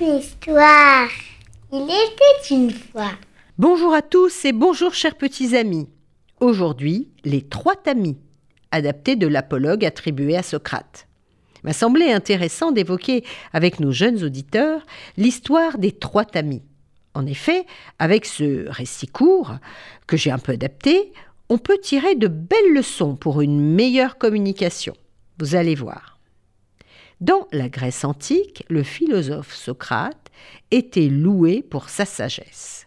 une histoire. Il était une fois. Bonjour à tous et bonjour chers petits amis. Aujourd'hui, les trois tamis, adaptés de l'apologue attribué à Socrate. M'a semblé intéressant d'évoquer avec nos jeunes auditeurs l'histoire des trois tamis. En effet, avec ce récit court, que j'ai un peu adapté, on peut tirer de belles leçons pour une meilleure communication. Vous allez voir. Dans la Grèce antique, le philosophe Socrate était loué pour sa sagesse.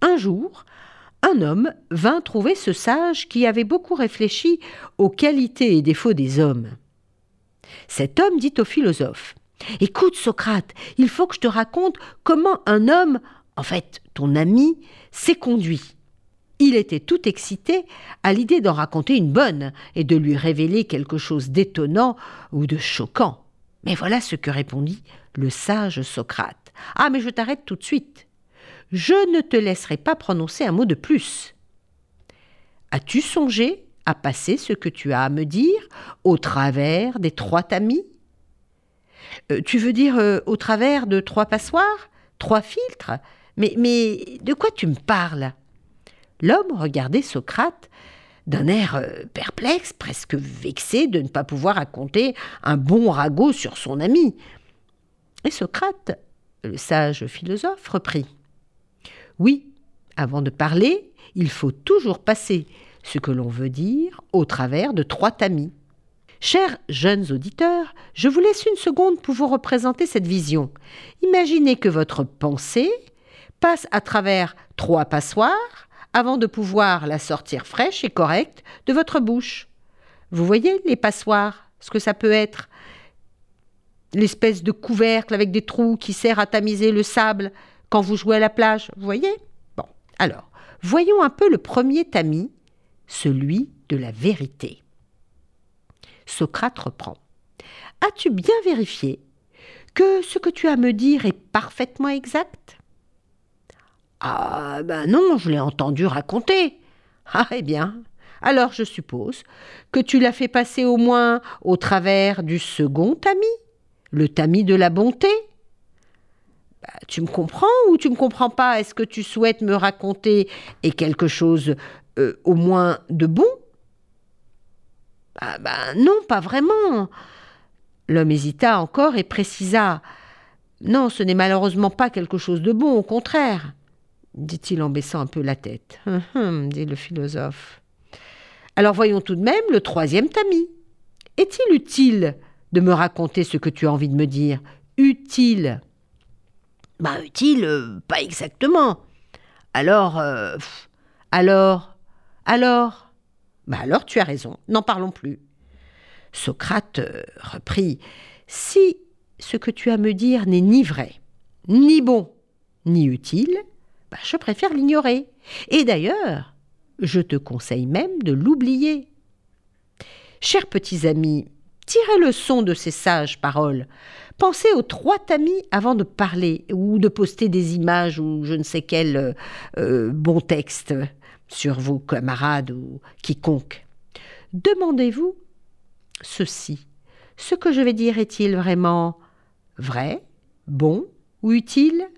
Un jour, un homme vint trouver ce sage qui avait beaucoup réfléchi aux qualités et défauts des hommes. Cet homme dit au philosophe Écoute, Socrate, il faut que je te raconte comment un homme, en fait ton ami, s'est conduit. Il était tout excité à l'idée d'en raconter une bonne et de lui révéler quelque chose d'étonnant ou de choquant. Mais voilà ce que répondit le sage Socrate. Ah, mais je t'arrête tout de suite. Je ne te laisserai pas prononcer un mot de plus. As-tu songé à passer ce que tu as à me dire au travers des trois tamis? Euh, Tu veux dire euh, au travers de trois passoires? Trois filtres? Mais, mais de quoi tu me parles? L'homme regardait Socrate d'un air euh, perplexe, presque vexé de ne pas pouvoir raconter un bon ragot sur son ami. Et Socrate, le sage philosophe, reprit. Oui, avant de parler, il faut toujours passer ce que l'on veut dire au travers de trois tamis. Chers jeunes auditeurs, je vous laisse une seconde pour vous représenter cette vision. Imaginez que votre pensée passe à travers trois passoires avant de pouvoir la sortir fraîche et correcte de votre bouche. Vous voyez les passoires, ce que ça peut être? L'espèce de couvercle avec des trous qui sert à tamiser le sable quand vous jouez à la plage, vous voyez? Bon, alors, voyons un peu le premier tamis, celui de la vérité. Socrate reprend. As-tu bien vérifié que ce que tu as à me dire est parfaitement exact? Ah ben non, je l'ai entendu raconter. Ah eh bien, alors je suppose que tu l'as fait passer au moins au travers du second tamis, le tamis de la bonté. Bah, tu me comprends ou tu me comprends pas? Est-ce que tu souhaites me raconter et quelque chose euh, au moins de bon? Ah ben non, pas vraiment. L'homme hésita encore et précisa. Non, ce n'est malheureusement pas quelque chose de bon, au contraire dit-il en baissant un peu la tête. Hum, hum, dit le philosophe. Alors voyons tout de même le troisième tamis. Est-il utile de me raconter ce que tu as envie de me dire? Utile Bah utile, euh, pas exactement. Alors, euh, alors, alors? Bah alors tu as raison, n'en parlons plus. Socrate euh, reprit Si ce que tu as à me dire n'est ni vrai, ni bon, ni utile, bah, je préfère l'ignorer. Et d'ailleurs, je te conseille même de l'oublier. Chers petits amis, tirez le son de ces sages paroles. Pensez aux trois tamis avant de parler ou de poster des images ou je ne sais quel euh, euh, bon texte sur vos camarades ou quiconque. Demandez-vous ceci. Ce que je vais dire est-il vraiment vrai, bon ou utile?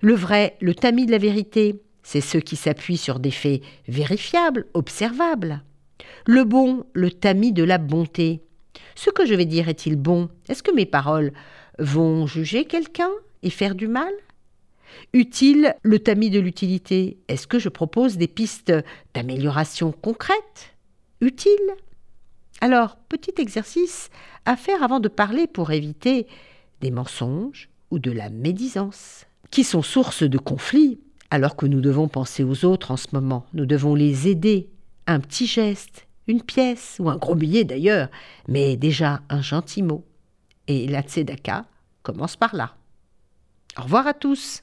Le vrai, le tamis de la vérité, c'est ceux qui s'appuient sur des faits vérifiables, observables. Le bon, le tamis de la bonté. Ce que je vais dire est-il bon? Est-ce que mes paroles vont juger quelqu'un et faire du mal? Utile, le tamis de l'utilité? Est-ce que je propose des pistes d'amélioration concrètes? Utile Alors, petit exercice à faire avant de parler pour éviter des mensonges ou de la médisance qui sont source de conflits, alors que nous devons penser aux autres en ce moment. Nous devons les aider. Un petit geste, une pièce, ou un gros billet d'ailleurs, mais déjà un gentil mot. Et la tzedaka commence par là. Au revoir à tous.